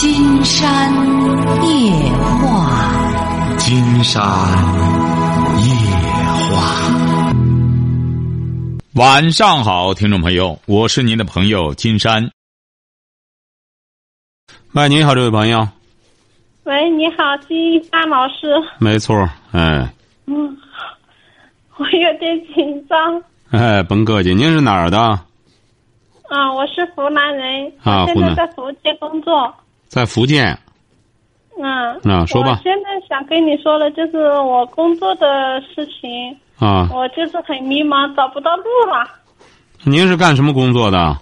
金山夜话，金山夜话。晚上好，听众朋友，我是您的朋友金山。喂，你好，这位朋友。喂，你好，金山老师。没错，哎。嗯，我有点紧张。哎，甭客气，您是哪儿的？啊，我是湖南人，啊，现在在福建工作。在福建。嗯。啊，说吧。我现在想跟你说的，就是我工作的事情。啊。我就是很迷茫，找不到路了。您是干什么工作的？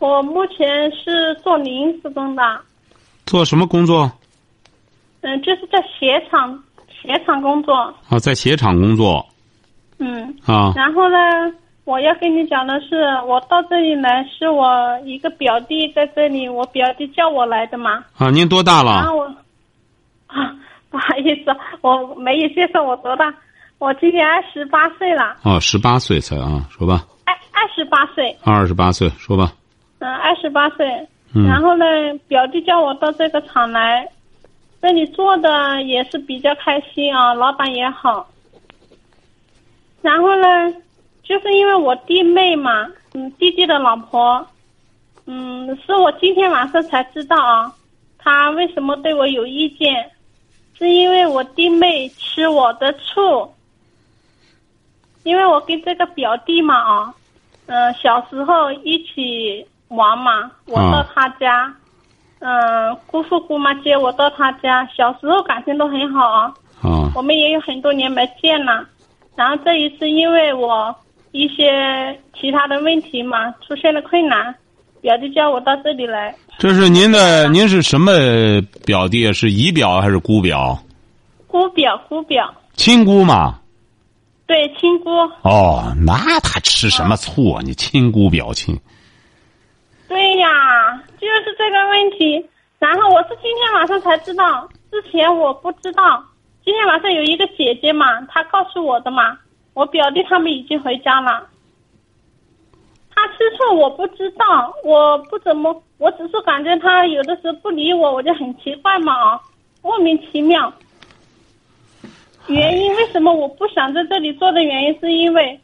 我目前是做临时工的。做什么工作？嗯，就是在鞋厂，鞋厂工作。啊，在鞋厂工作。嗯。啊。然后呢？我要跟你讲的是，我到这里来是我一个表弟在这里，我表弟叫我来的嘛。啊，您多大了？啊我，啊，不好意思，我没有介绍我多大，我今年二十八岁了。哦，十八岁才啊，说吧。二二十八岁。二十八岁，说吧。嗯，二十八岁。嗯。然后呢，表弟叫我到这个厂来，这里做的也是比较开心啊，老板也好。然后呢？就是因为我弟妹嘛，嗯，弟弟的老婆，嗯，是我今天晚上才知道啊，他为什么对我有意见，是因为我弟妹吃我的醋，因为我跟这个表弟嘛啊，嗯，小时候一起玩嘛，我到他家，嗯，姑父姑妈接我到他家，小时候感情都很好啊，啊，我们也有很多年没见了，然后这一次因为我。一些其他的问题嘛，出现了困难，表弟叫我到这里来。这是您的，您是什么表弟？是姨表还是姑表？姑表，姑表。亲姑嘛。对，亲姑。哦，那他吃什么醋啊？你亲姑表亲。对呀，就是这个问题。然后我是今天晚上才知道，之前我不知道。今天晚上有一个姐姐嘛，她告诉我的嘛。我表弟他们已经回家了，他吃醋我不知道，我不怎么，我只是感觉他有的时候不理我，我就很奇怪嘛，莫名其妙。原因为什么我不想在这里做的原因是因为，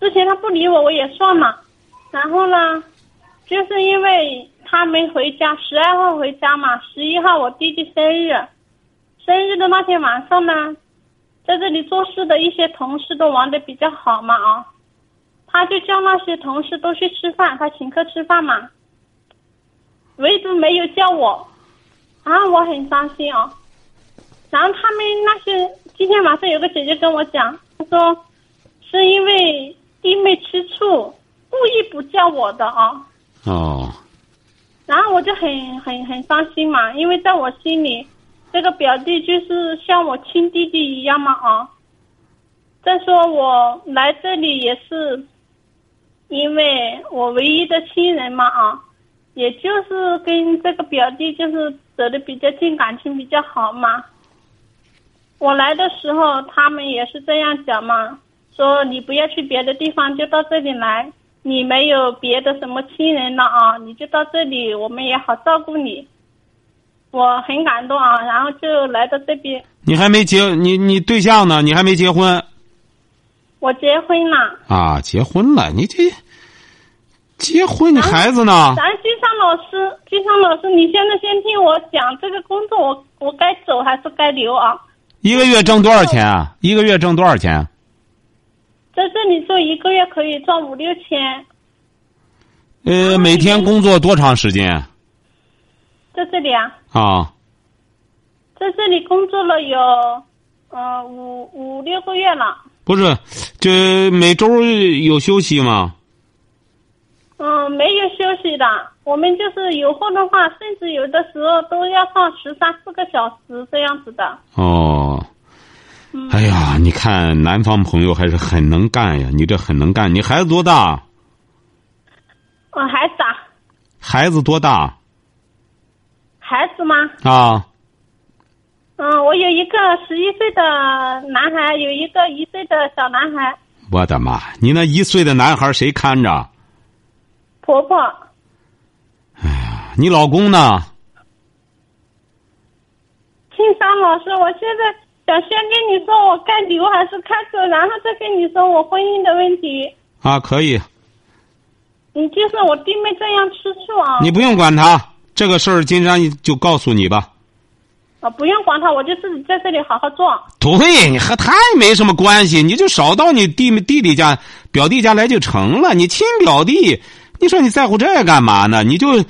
之前他不理我我也算了，然后呢，就是因为他没回家，十二号回家嘛，十一号我弟弟生日，生日的那天晚上呢。在这里做事的一些同事都玩的比较好嘛啊，他就叫那些同事都去吃饭，他请客吃饭嘛，唯独没有叫我，啊，我很伤心啊。然后他们那些今天晚上有个姐姐跟我讲，她说是因为弟妹吃醋，故意不叫我的啊。哦。然后我就很很很伤心嘛，因为在我心里。这个表弟就是像我亲弟弟一样嘛啊！再说我来这里也是，因为我唯一的亲人嘛啊，也就是跟这个表弟就是走的比较近，感情比较好嘛。我来的时候他们也是这样讲嘛，说你不要去别的地方，就到这里来。你没有别的什么亲人了啊，你就到这里，我们也好照顾你。我很感动啊，然后就来到这边。你还没结你你对象呢？你还没结婚？我结婚了。啊，结婚了，你这结婚，你孩子呢？咱金山老师，金山老师，你现在先听我讲这个工作，我我该走还是该留啊？一个月挣多少钱啊？一个月挣多少钱？在这里做一个月可以赚五六千。呃，每天工作多长时间？在这里啊！啊，在这里工作了有，呃，五五六个月了。不是，这每周有休息吗？嗯，没有休息的。我们就是有空的话，甚至有的时候都要上十三四个小时这样子的。哦，哎呀，你看南方朋友还是很能干呀！你这很能干，你孩子多大？我，孩子啊。孩子多大？孩子吗？啊。嗯，我有一个十一岁的男孩，有一个一岁的小男孩。我的妈！你那一岁的男孩谁看着？婆婆。哎呀，你老公呢？青山老师，我现在想先跟你说我该留还是开除，然后再跟你说我婚姻的问题。啊，可以。你就是我弟妹这样吃醋啊。你不用管他这个事儿，金山就告诉你吧。啊，不用管他，我就自己在这里好好做。对，你和他也没什么关系，你就少到你弟弟弟家、表弟家来就成了。你亲表弟，你说你在乎这干嘛呢？你就。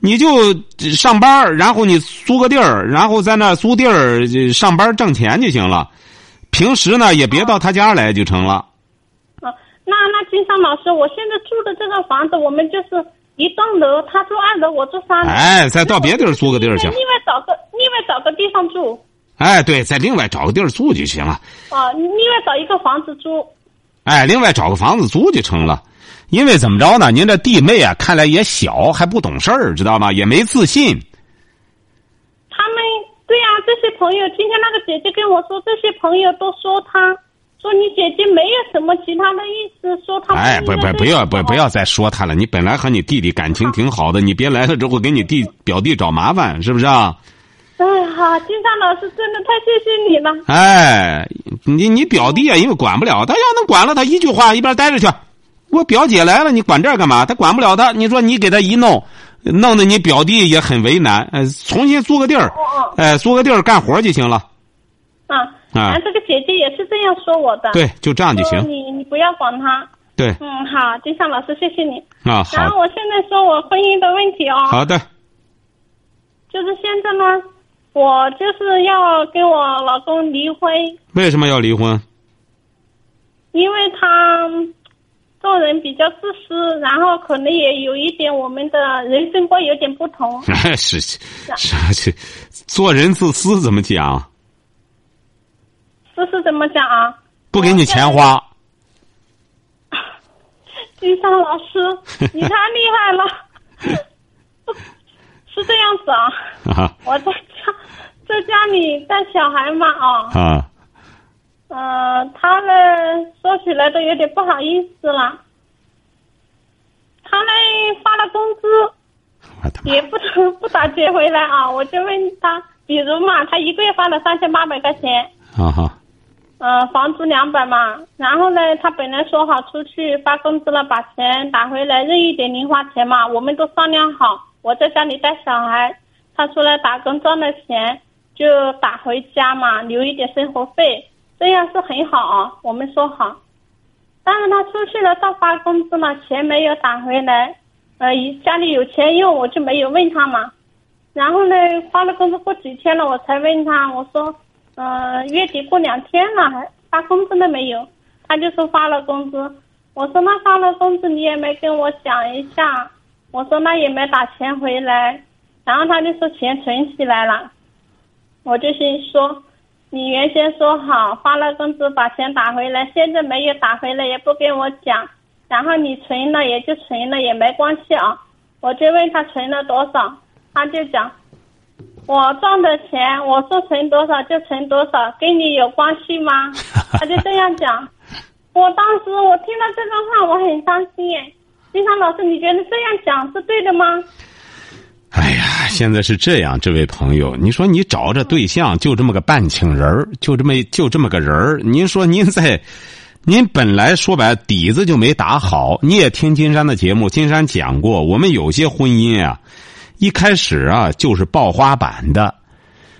你就上班，然后你租个地儿，然后在那租地儿上班挣钱就行了。平时呢，也别到他家来就成了。啊，那那金山老师，我现在住的这个房子，我们就是一栋楼，他住二楼，我住三楼。哎，再到别地儿租个地儿去。另外找个，另外找个地方住。哎，对，再另外找个地儿住就行了。啊，另外找一个房子租。哎，另外找个房子租就成了。因为怎么着呢？您这弟妹啊，看来也小，还不懂事儿，知道吗？也没自信。他们对呀，这些朋友，今天那个姐姐跟我说，这些朋友都说他，说你姐姐没有什么其他的意思，说他。哎，不不不要不不要再说他了。你本来和你弟弟感情挺好的，你别来了之后给你弟表弟找麻烦，是不是啊？哎呀，金山老师，真的太谢谢你了。哎，你你表弟啊，因为管不了他，要能管了他，一句话一边待着去。我表姐来了，你管这干嘛？他管不了他。你说你给他一弄，弄得你表弟也很为难。呃，重新租个地儿，哎，租个地儿干活就行了。啊啊！这个姐姐也是这样说我的。对，就这样就行。你你不要管他。对。嗯，好，金尚老师，谢谢你。啊，好。然后我现在说我婚姻的问题哦。好的。就是现在呢，我就是要跟我老公离婚。为什么要离婚？因为他。做人比较自私，然后可能也有一点我们的人生观有点不同。是是是，做人自私怎么讲？自私怎么讲啊？不给你钱花。金山老师，你太厉害了，是这样子啊？我在家在家里带小孩嘛啊。啊。呃，他呢，说起来都有点不好意思了。他呢发了工资，也不不打接回来啊！我就问他，比如嘛，他一个月发了三千八百块钱，啊哈，嗯，房租两百嘛。然后呢，他本来说好出去发工资了，把钱打回来，任意点零花钱嘛，我们都商量好。我在家里带小孩，他出来打工赚了钱就打回家嘛，留一点生活费。这样是很好啊，我们说好，但是他出去了，到发工资了，钱没有打回来，呃，家里有钱用，我就没有问他嘛。然后呢，发了工资过几天了，我才问他，我说，嗯，月底过两天了，还发工资了没有？他就说发了工资。我说那发了工资你也没跟我讲一下，我说那也没打钱回来，然后他就说钱存起来了，我就心说。你原先说好发了工资把钱打回来，现在没有打回来也不跟我讲，然后你存了也就存了也没关系啊。我就问他存了多少，他就讲我赚的钱，我说存多少就存多少，跟你有关系吗？他就这样讲。我当时我听到这段话我很伤心耶，金山老师你觉得这样讲是对的吗？哎呀，现在是这样，这位朋友，你说你找这对象就这么个半请人儿，就这么就这么个人儿。您说您在，您本来说白底子就没打好。你也听金山的节目，金山讲过，我们有些婚姻啊，一开始啊就是爆花板的，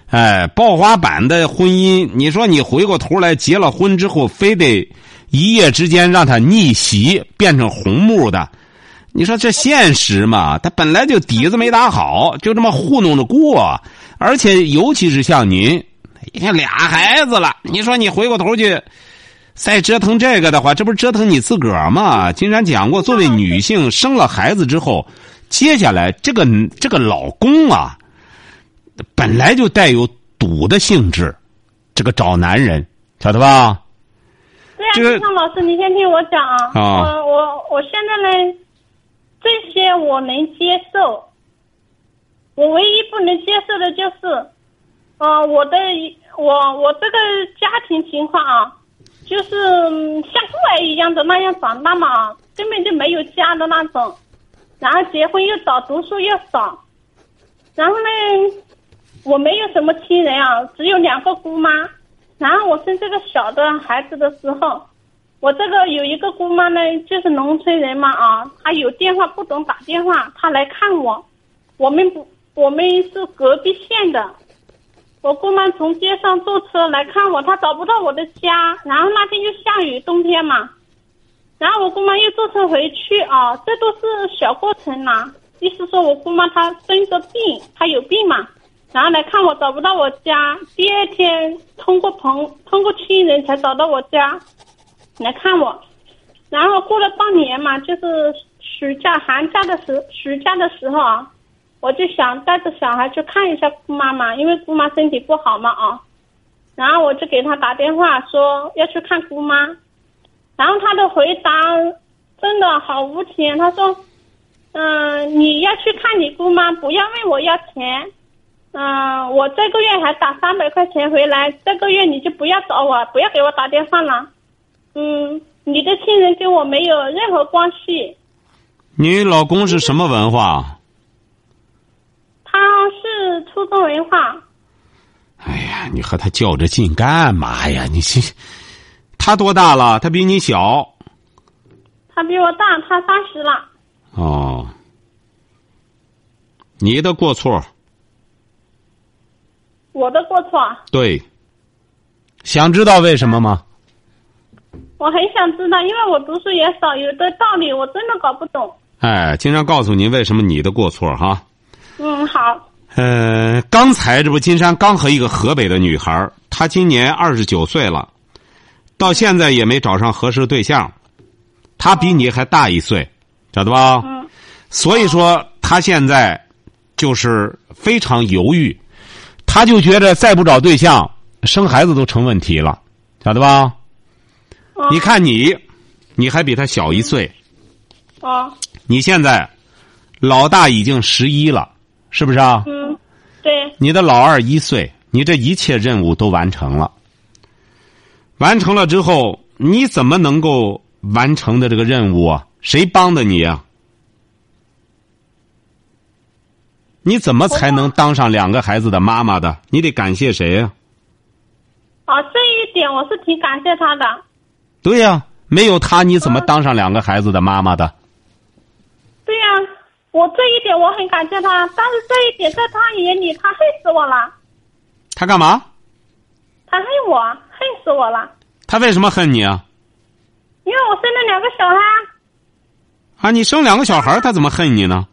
哎，爆花板的婚姻，你说你回过头来结了婚之后，非得一夜之间让他逆袭变成红木的。你说这现实嘛？他本来就底子没打好，就这么糊弄着过。而且尤其是像您，你看俩孩子了，你说你回过头去再折腾这个的话，这不是折腾你自个儿吗？金山讲过，作为女性生了孩子之后，接下来这个这个老公啊，本来就带有赌的性质，这个找男人，晓得吧？对呀，金昌老师，你先听我讲啊。我我我现在呢。这些我能接受，我唯一不能接受的就是，呃，我的我我这个家庭情况啊，就是像孤儿一样的那样长大嘛，根本就没有家的那种，然后结婚又早，读书又少，然后呢，我没有什么亲人啊，只有两个姑妈。然后我生这个小的孩子的时候，我这个有一个姑妈呢，就是农村人嘛啊，她有电话不懂打电话，她来看我。我们不，我们是隔壁县的。我姑妈从街上坐车来看我，她找不到我的家。然后那天又下雨，冬天嘛。然后我姑妈又坐车回去啊，这都是小过程啦。意思说我姑妈她生着病，她有病嘛。然后来看我找不到我家，第二天通过朋通过亲人才找到我家，来看我。然后过了半年嘛，就是暑假寒假的时暑假的时候啊，我就想带着小孩去看一下姑妈嘛，因为姑妈身体不好嘛啊。然后我就给他打电话说要去看姑妈，然后他的回答真的好无情，他说：“嗯，你要去看你姑妈，不要问我要钱。”嗯，我这个月还打三百块钱回来，这个月你就不要找我，不要给我打电话了。嗯，你的亲人跟我没有任何关系。你老公是什么文化？他是初中文化。哎呀，你和他较着劲干嘛呀？你这，他多大了？他比你小。他比我大，他三十了。哦，你的过错。我的过错。对，想知道为什么吗？我很想知道，因为我读书也少，有的道理我真的搞不懂。哎，经常告诉您为什么你的过错哈。嗯，好。呃，刚才这不，金山刚和一个河北的女孩，她今年二十九岁了，到现在也没找上合适对象。他比你还大一岁，晓得吧？嗯。所以说，他现在就是非常犹豫。他就觉得再不找对象，生孩子都成问题了，晓得吧？你看你，你还比他小一岁。啊。你现在，老大已经十一了，是不是啊？嗯，对。你的老二一岁，你这一切任务都完成了。完成了之后，你怎么能够完成的这个任务啊？谁帮的你啊？你怎么才能当上两个孩子的妈妈的？你得感谢谁呀？啊，这一点我是挺感谢他的。对呀，没有他你怎么当上两个孩子的妈妈的？对呀，我这一点我很感谢他，但是这一点在他眼里，他恨死我了。他干嘛？他恨我，恨死我了。他为什么恨你啊？因为我生了两个小孩。啊，你生两个小孩，他怎么恨你呢？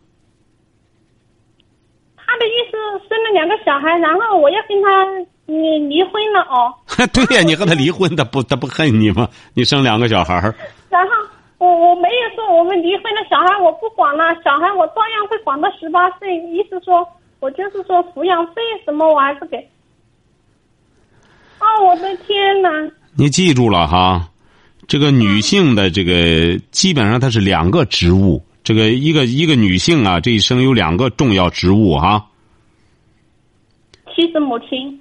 他的意思生了两个小孩，然后我要跟他你离婚了哦。对呀，你和他离婚，他不他不恨你吗？你生两个小孩。然后我我没有说我们离婚了，小孩我不管了，小孩我照样会管到十八岁。意思说，我就是说抚养费什么我还是给。哦，我的天哪！你记住了哈，这个女性的这个基本上她是两个职务，这个一个一个女性啊，这一生有两个重要职务哈。妻子母亲，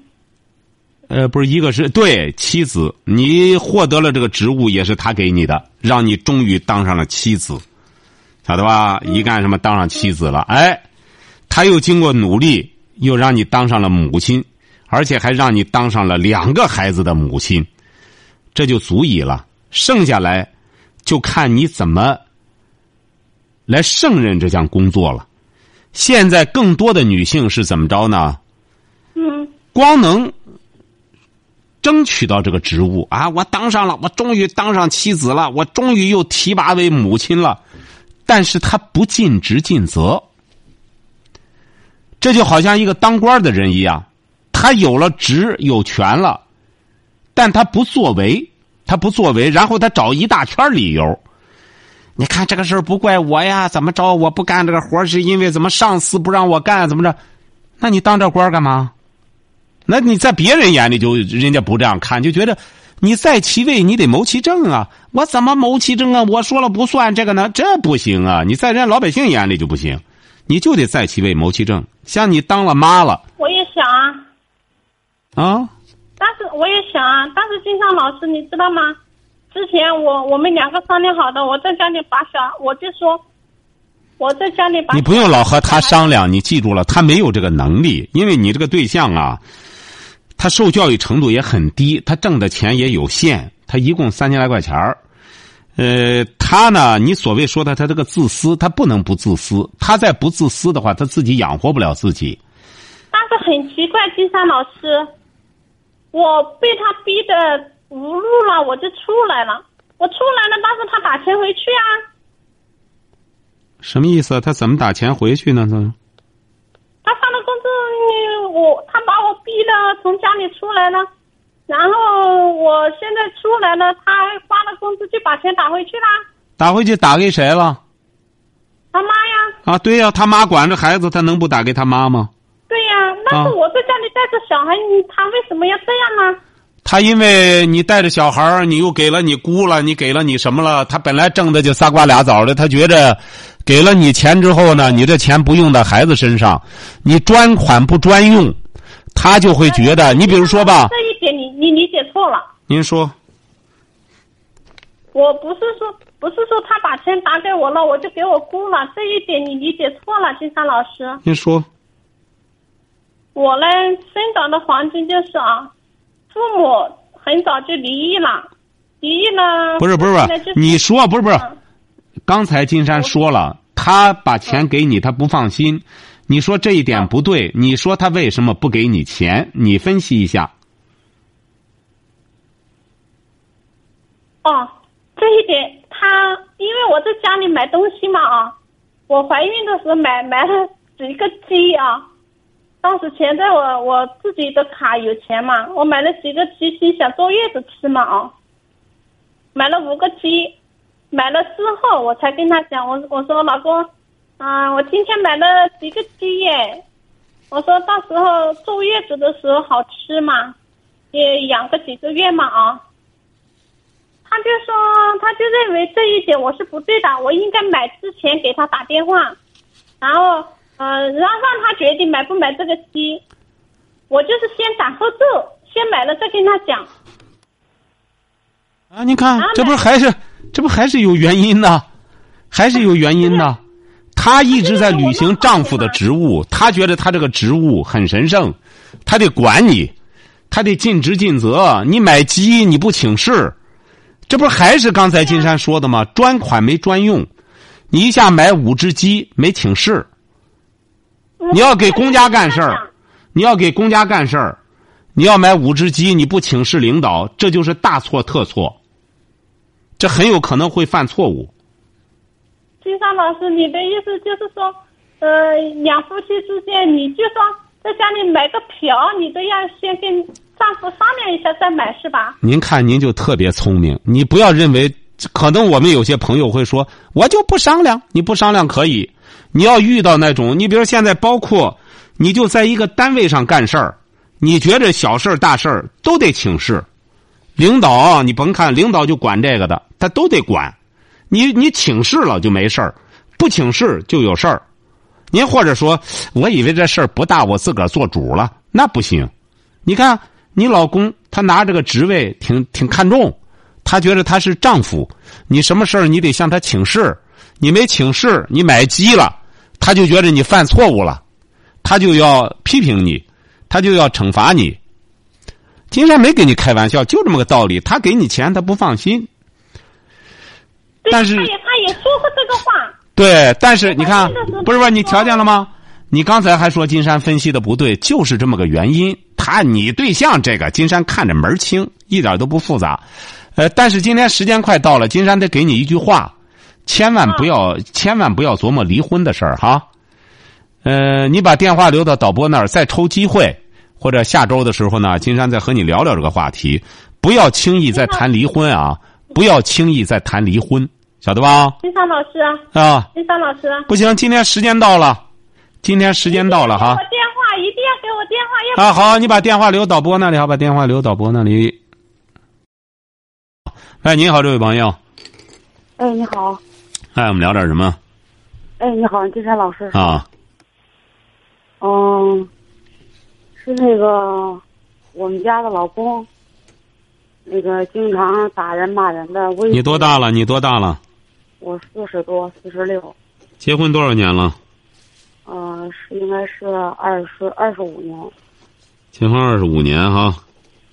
呃，不是一个是对妻子，你获得了这个职务也是他给你的，让你终于当上了妻子，晓得吧？一干什么当上妻子了？哎，他又经过努力，又让你当上了母亲，而且还让你当上了两个孩子的母亲，这就足以了。剩下来就看你怎么来胜任这项工作了。现在更多的女性是怎么着呢？嗯光能争取到这个职务啊！我当上了，我终于当上妻子了，我终于又提拔为母亲了。但是她不尽职尽责，这就好像一个当官的人一样，他有了职有权了，但他不作为，他不作为，然后他找一大圈理由。你看这个事儿不怪我呀，怎么着？我不干这个活是因为怎么上司不让我干，怎么着？那你当这官干嘛？那你在别人眼里就人家不这样看，就觉得你在其位你得谋其政啊！我怎么谋其政啊？我说了不算这个呢，这不行啊！你在人家老百姓眼里就不行，你就得在其位谋其政。像你当了妈了，我也想啊，啊，但是我也想啊，但是金山老师你知道吗？之前我我们两个商量好的，我在家里把小，我就说，我在家里把你不用老和他商量，你记住了，他没有这个能力，因为你这个对象啊，他受教育程度也很低，他挣的钱也有限，他一共三千来块钱儿。呃，他呢，你所谓说的他这个自私，他不能不自私，他再不自私的话，他自己养活不了自己。但是很奇怪，金山老师，我被他逼的无路了，我就出来了。我出来了，但是他打钱回去啊。什么意思？他怎么打钱回去呢？他他发了工资，你我他把我逼的从家里出来了，然后我现在出来了，他发了工资就把钱打回去啦。打回去打给谁了？他妈呀，啊，对呀、他妈管着孩子，他能不打给他妈吗？对呀，那是啊我在家里带着小孩，你他为什么要这样呢？他因为你带着小孩儿，你又给了你姑了，你给了你什么了？他本来挣的就仨瓜俩枣的，他觉着给了你钱之后呢，你这钱不用在孩子身上，你专款不专用，他就会觉得，你比如说吧，这一点你你理解错了。您说，我不是说不是说他把钱打给我了，我就给我姑了，这一点你理解错了，金山老师。您说，我呢，生长的环境就是啊，父母很早就离异了，离异了。不是不是不是你说不是不是，嗯刚才金山说了，他把钱给你，他不放心，你说这一点不对，你说他为什么不给你钱？你分析一下。哦，这一点他，因为我在家里买东西嘛啊，我怀孕的时候买买了几个鸡啊，当时钱在我我自己的卡有钱嘛，我买了几个鸡，心想坐月子吃嘛啊，买了五个鸡，买了之后我才跟他讲，我我说老公，啊、我今天买了几个鸡耶，我说到时候坐月子的时候好吃嘛，也养个几个月嘛啊。他就说，他就认为这一点我是不对的，我应该买之前给他打电话，然后呃，让让他决定买不买这个鸡。我就是先斩后奏，先买了再跟他讲。啊，你看啊，这不是还是这不还是有原因的，还是有原因的。她一直在履行丈夫的职务，她觉得她这个职务很神圣，她得管你，她得尽职尽责。你买鸡你不请示，这不还是刚才金山说的吗？专款没专用，你一下买五只鸡没请示，你要给公家干事儿，你要给公家干事儿，你要买五只鸡，你不请示领导，这就是大错特错。这很有可能会犯错误。金山老师，你的意思就是说，呃，两夫妻之间，你就说在家里买个瓢，你都要先跟丈夫商量一下再买，是吧？您看，您就特别聪明，你不要认为，可能我们有些朋友会说，我就不商量，你不商量可以，你要遇到那种，你比如现在包括，你就在一个单位上干事儿，你觉着小事儿大事儿都得请示，领导你甭看领导就管这个的，他都得管，你你请示了就没事儿，不请示就有事儿。您或者说，我以为这事儿不大，我自个儿做主了，那不行。你看，你老公他拿这个职位挺挺看重，他觉得他是丈夫，你什么事儿你得向她请示，你没请示，你买鸡了，她就觉得你犯错误了，她就要批评你，她就要惩罚你。金山没跟你开玩笑，就这么个道理。他给你钱，他不放心。但是他也说过这个话。对，但是你看不是吧？你瞧见了吗？你刚才还说金山分析的不对，就是这么个原因。他你对象这个金山看着门儿清，一点都不复杂。呃，但是今天时间快到了，金山得给你一句话，千万不要，千万不要琢磨离婚的事儿哈。呃，你把电话留到导播那儿，再抽机会，或者下周的时候呢，金山再和你聊聊这个话题。不要轻易再谈离婚啊！不要轻易再谈离婚，晓得吧？金山老师啊，啊。金山老师啊，不行，今天时间到了，今天时间到了哈我。电话一定要给我电话，要啊，好，你把电话留导播那里，好，把电话留导播那里。哎，您好，这位朋友，哎，你好，哎，我们聊点什么哎，你好，金山老师。啊？嗯，是那个我们家的老公，那个经常打人骂人的。微你多大了？你多大了？我四十多，四十六。结婚多少年了？呃，是应该是二十二十五年，结婚二十五年哈。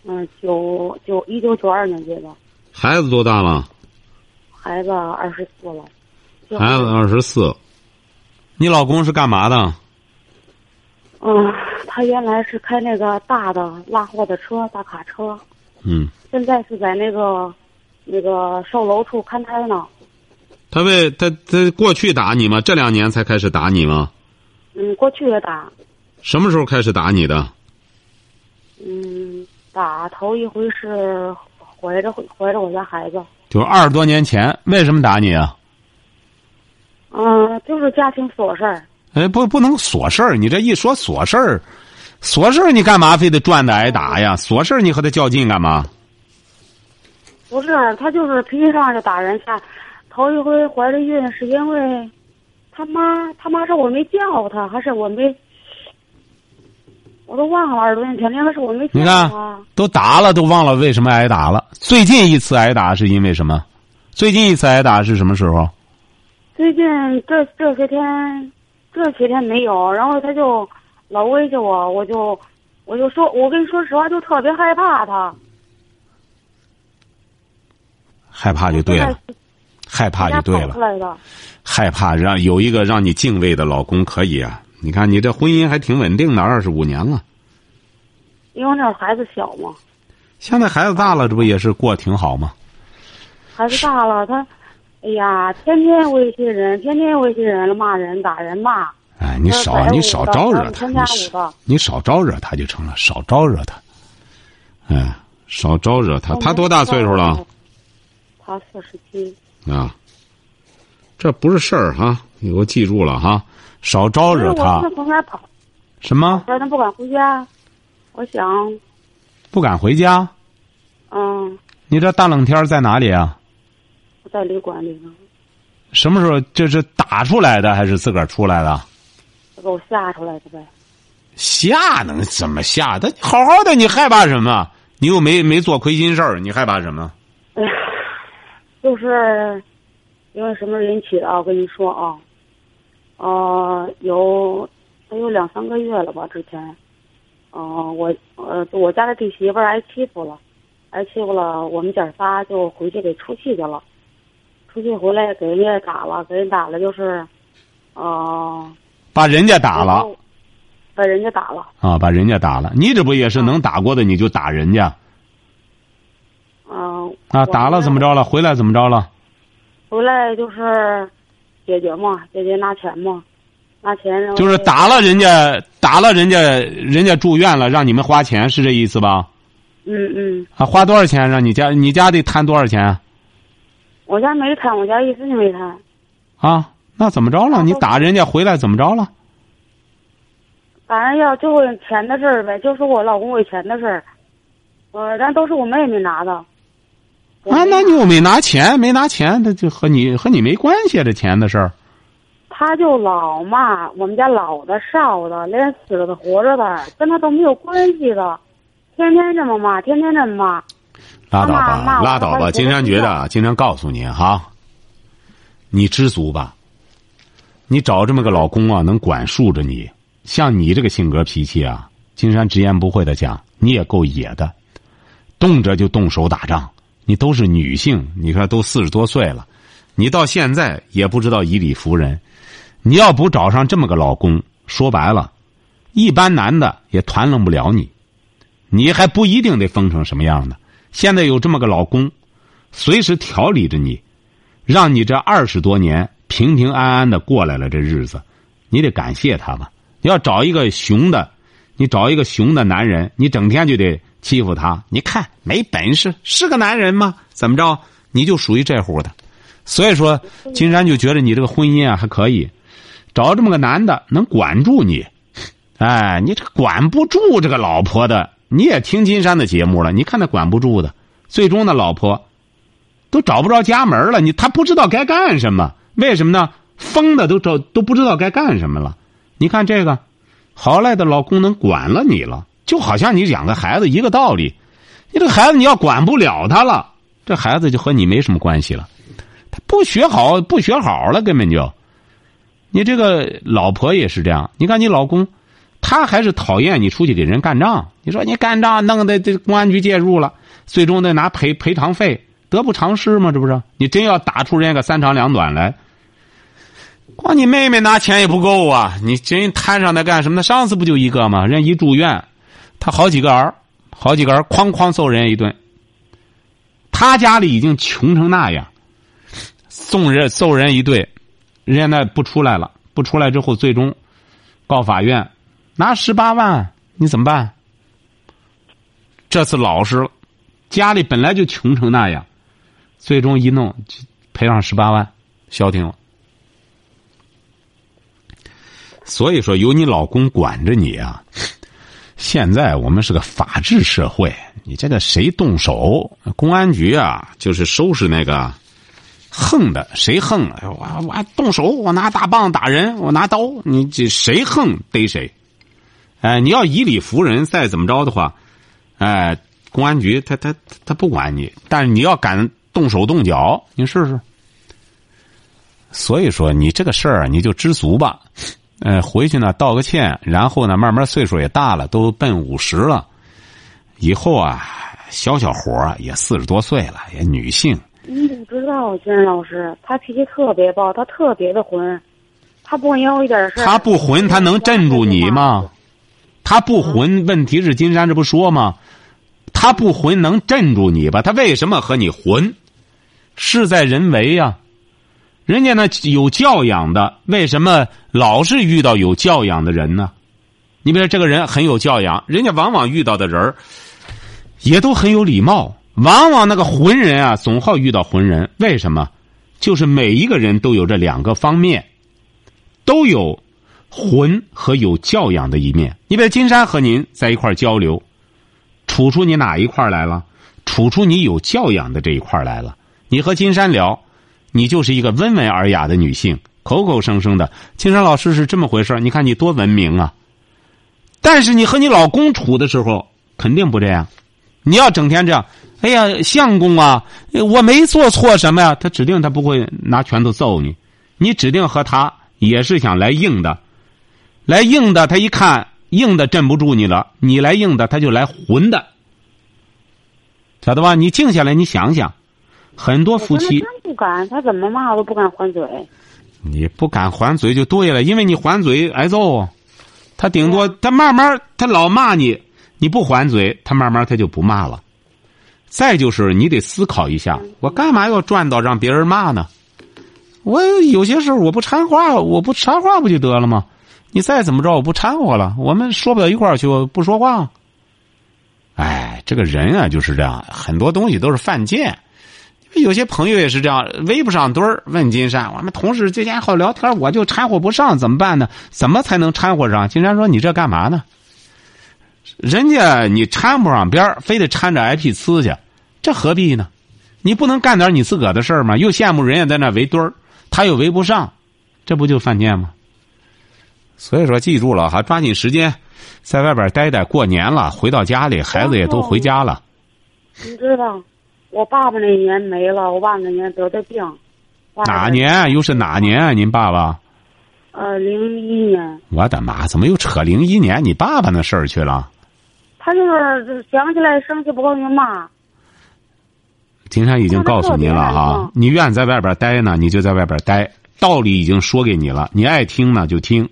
嗯，九九一九九二年结的，孩子多大了？孩子二十四了。孩子二十四。你老公是干嘛的？嗯，他原来是开那个大的拉货的车，大卡车，嗯，现在是在那个那个售楼处看摊呢。他为他他过去打你吗？这两年才开始打你吗？嗯，过去也打，什么时候开始打你的？嗯，打头一回是怀着怀着我家孩子，就是二十多年前。为什么打你啊？嗯，就是家庭琐事儿。哎，不，不能琐事儿。你这一说琐事儿，琐事儿你干嘛非得转的挨打呀？琐事儿你和他较劲干嘛？不是，他就是脾气上就打人下。头一回怀着孕是因为他妈，他妈说我没叫他，还是我没，我都忘了二十多年前，应该是我没叫你看。都打了，都忘了为什么挨打了。最近一次挨打是因为什么？最近一次挨打是什么时候？最近这这些天，这些天没有，然后他就老威胁我，我就我就说，我跟你说实话，就特别害怕他。害怕就对了，害怕就对了害怕让有一个让你敬畏的老公可以啊。你看你这婚姻还挺稳定的，二十五年了。因为那孩子小嘛，现在孩子大了，这不也是过挺好吗？孩子大了，他，哎呀，天天威胁人，天天威胁人，骂人、打人、骂。哎，你少呃你少招惹他，你少，你少招惹他就成了，少招惹他。哎，少招惹他。他多大岁数了？？他四十七。啊，这不是事儿哈，你给我记住了哈，少招惹他什么？他不敢回家。我想，不敢回家？嗯，你这大冷天在哪里啊？我在旅馆里呢，什么时候？这是打出来的还是自个儿出来的？他给我吓出来的呗。吓能怎么吓？他好好的，你害怕什么？你又没没做亏心事儿，你害怕什么？哎呀，就是因为什么引起的啊？我跟你说啊，呃，有得有两三个月了吧？之前，呃，我呃，我家的弟媳妇儿挨欺负了，挨欺负了，我们姐仨就回去给出气去了。出去回来给人家打了，给人打了就是，呃，把人家打了，把人家打了，啊，把人家打了。你这不也是能打过的，你就打人家嗯、啊？打了怎么？着了？回来怎么着了？回来就是解决嘛，解决拿钱嘛，拿钱就是打了人家，打了人家，人家住院了，让你们花钱，是这意思吧？嗯嗯，啊，花多少钱？让你家你家得摊多少钱我家没摊，我家一分钱没摊。啊？那怎么着了？你打人家回来怎么着了？反正要就为钱的事儿呗，就是我老公给钱的事儿。呃，咱都是我妹妹拿的。我啊，那你又没拿钱，没拿钱，他就和你和你没关系啊，这钱的事儿。他就老骂我们家老的少的，连死了的活着的，跟他都没有关系的，天天这么骂，天天这么骂。拉倒吧，拉倒吧。金山觉得啊，金山告诉你哈，你知足吧。你找这么个老公啊，能管束着你。像你这个性格脾气啊，金山直言不讳的讲，你也够野的，动辄就动手打仗。你都是女性，你看都四十多岁了，你到现在也不知道以理服人。你要不找上这么个老公，说白了，一般男的也团拢不了你。你还不一定得疯成什么样的。现在有这么个老公，随时调理着你，让你这二十多年平平安安的过来了这日子，你得感谢他吧。要找一个熊的，你找一个熊的男人，你整天就得欺负他。你看没本事，是个男人吗？怎么着？你就属于这户的。所以说，金山就觉得你这个婚姻啊还可以，找这么个男的能管住你。哎，你这管不住这个老婆的，你也听金山的节目了，你看他管不住的，最终的老婆都找不着家门了，你他不知道该干什么，为什么呢？疯的都找都不知道该干什么了。你看这个，好赖的老公能管了你了，就好像你养个孩子一个道理。你这个孩子你要管不了他了，这孩子就和你没什么关系了。他不学好，不学好了，根本就。你这个老婆也是这样，你看你老公，他还是讨厌你出去给人干仗。你说你干仗弄得这公安局介入了，最终得拿赔赔偿费，得不偿失吗？这不是？你真要打出人家个三长两短来，光你妹妹拿钱也不够啊！你真摊上那干什么呢？上次不就一个吗？人一住院，他好几个儿，好几个儿，哐哐揍人家一顿。他家里已经穷成那样，送人揍人一顿，人家那不出来了，不出来之后，最终告法院，拿十八万，你怎么办？这次老实了，家里本来就穷成那样，最终一弄赔上十八万，消停了。所以说，有你老公管着你啊。现在我们是个法治社会，你这个谁动手，公安局啊，就是收拾那个横的，谁横，我我动手，我拿大棒打人，我拿刀，你这谁横逮谁。哎，你要以理服人，再怎么着的话，哎，公安局他他他不管你，但是你要敢动手动脚，你试试。所以说，你这个事儿你就知足吧。呃，回去呢道个歉，然后呢慢慢岁数也大了，都奔五十了，以后啊，小小伙儿也四十多岁了，也女性。你不知道，金仁老师，他脾气特别暴，他特别的混，他不管要一点事他不混，他能镇住你吗？他不混，问题是金山这不说吗？他不混能镇住你吧？他为什么和你混？事在人为呀。人家呢有教养的，为什么老是遇到有教养的人呢？你比如这个人很有教养，人家往往遇到的人也都很有礼貌。往往那个浑人啊，总好遇到浑人。为什么？就是每一个人都有这两个方面，都有浑和有教养的一面。你比如金山和您在一块交流，处出你哪一块来了？处出你有教养的这一块来了。你和金山聊。你就是一个温文尔雅的女性，口口声声的青山老师是这么回事你看你多文明啊！但是你和你老公处的时候，肯定不这样。你要整天这样，哎呀，相公啊，我没做错什么呀？他指定他不会拿拳头揍你，你指定和他也是想来硬的，来硬的。他一看硬的镇不住你了，你来硬的，他就来混的，晓得吧？你静下来，你想想。很多夫妻真不敢，他怎么骂都不敢还嘴。你不敢还嘴就对了，因为你还嘴挨揍。他顶多他慢慢他老骂你，你不还嘴，他慢慢他就不骂了。再就是你得思考一下，我干嘛要赚到让别人骂呢？我有些事我不掺话，我不掺话不就得了吗？你再怎么着我不掺和了，我们说不到一块儿去，不说话。哎，这个人啊就是这样，很多东西都是犯贱。有些朋友也是这样，围不上堆儿。问金山，我们同事之间好聊天，我就掺和不上，怎么办呢？怎么才能掺和上？金山说：“你这干嘛呢？人家你掺不上边非得掺着挨屁呲去，这何必呢？你不能干点你自个儿的事儿吗？又羡慕人家在那围堆儿，他又围不上，这不就犯贱吗？所以说，记住了哈，抓紧时间在外边待待。过年了，回到家里，孩子也都回家了。你知道。”我爸爸那年没了，我爸那年得的病。哪年？又是哪年？您爸爸？呃，零一年。我的妈！怎么又扯零一年你爸爸那事儿去了？他就是想起来生气不高兴骂。金山已经告诉您了哈，你愿意在外边待呢，你就在外边待。道理已经说给你了，你爱听呢就听。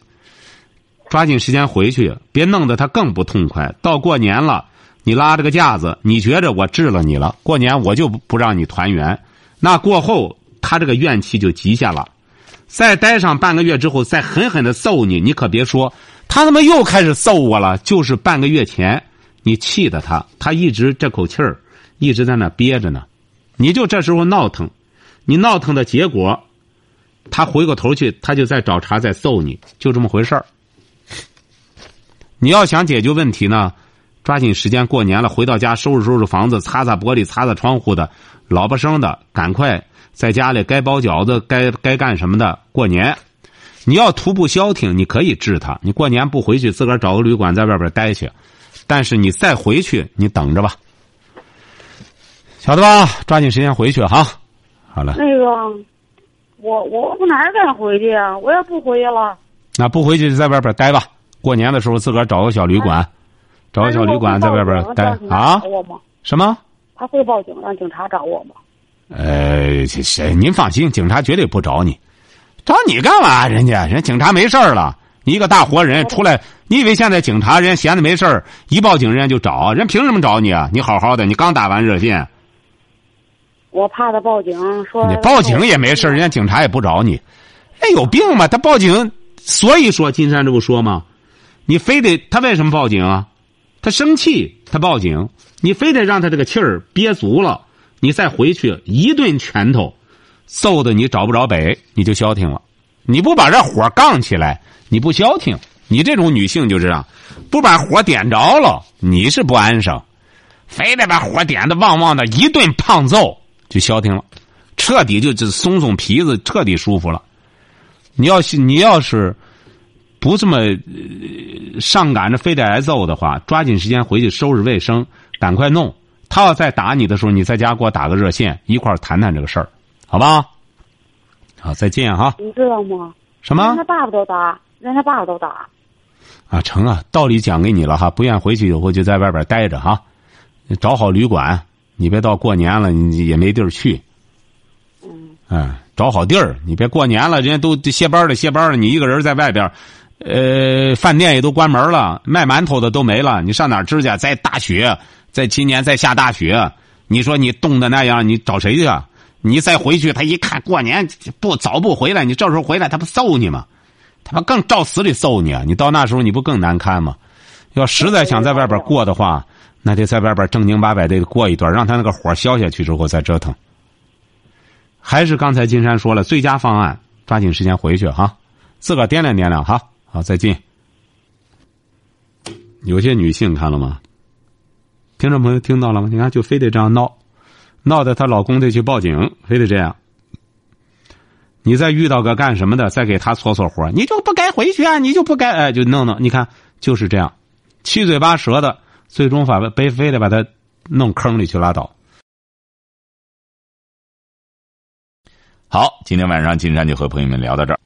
抓紧时间回去，别弄得他更不痛快。到过年了。你拉着个架子，你觉着我治了你了，过年我就不让你团圆，那过后他这个怨气就积下了，再待上半个月之后，再狠狠的揍你，你可别说他他妈又开始揍我了，就是半个月前你气的他，他一直这口气儿一直在那憋着呢，你就这时候闹腾，你闹腾的结果，他回过头去，他就在找茬在揍你，就这么回事儿。你要想解决问题呢？抓紧时间，过年了，回到家收拾收拾房子，擦擦玻璃，擦擦窗户的，老婆生的，赶快在家里该包饺子，该该干什么的。过年，你要徒步消停，你可以治他。你过年不回去，自个儿找个旅馆在外边待去。但是你再回去，你等着吧，晓得吧？抓紧时间回去哈。好了。那个，我我我哪儿敢回去呀？我也不回去了。那不回去就在外边待吧。过年的时候自个儿找个小旅馆，找个小旅馆在外边待啊。什么？他会报警让警察找我吗？呃，这谁？您放心，警察绝对不找你。找你干嘛？人家人警察没事了。你一个大活人出来，你以为现在警察人闲的没事一报警人家就找？人凭什么找你啊？你好好的，你刚打完热线。我怕他报警，说你报警也没事人家警察也不找你。人有病吗？他报警，所以说金山这不说吗？你非得他为什么报警啊？他生气，他报警。你非得让他这个气儿憋足了，你再回去一顿拳头，揍的你找不着北，你就消停了。你不把这火杠起来，你不消停。你这种女性就这样，不把火点着了，你是不安生。非得把火点的旺旺的，一顿胖揍就消停了，彻底就就松松皮子，彻底舒服了。你要是你要是不这么上赶着，非得挨揍的话，抓紧时间回去收拾卫生。赶快弄！他要再打你的时候，你在家给我打个热线，一块儿谈谈这个事儿，好吧？好，再见哈。你知道吗？什么？连他爸爸都打，连他爸爸都打。啊，成啊，道理讲给你了哈，不愿回去以后就在外边待着哈，找好旅馆，你别到过年了你也没地儿去。嗯。嗯，找好地儿，你别过年了，人家都歇班了，歇班了，你一个人在外边。呃，饭店也都关门了，卖馒头的都没了。你上哪吃去？在大雪，在今年在下大雪，你说你冻的那样，你找谁去？啊？你再回去，他一看过年不早不回来，你这时候回来，他不揍你吗？他不更照死里揍你啊？你到那时候你不更难堪吗？要实在想在外边过的话，那得在外边正经八百的过一段，让他那个火消下去之后再折腾。还是刚才金山说了，最佳方案，抓紧时间回去哈，自个掂量掂量哈。好，再见。有些女性看了吗？听众朋友听到了吗？你看，就非得这样闹，闹得她老公得去报警，非得这样。你再遇到个干什么的，再给他搓搓活，你就不该回去啊！你就不该哎，就弄弄。你看，就是这样，七嘴八舌的，最终把被非得把他弄坑里去拉倒。好，今天晚上金山就和朋友们聊到这儿。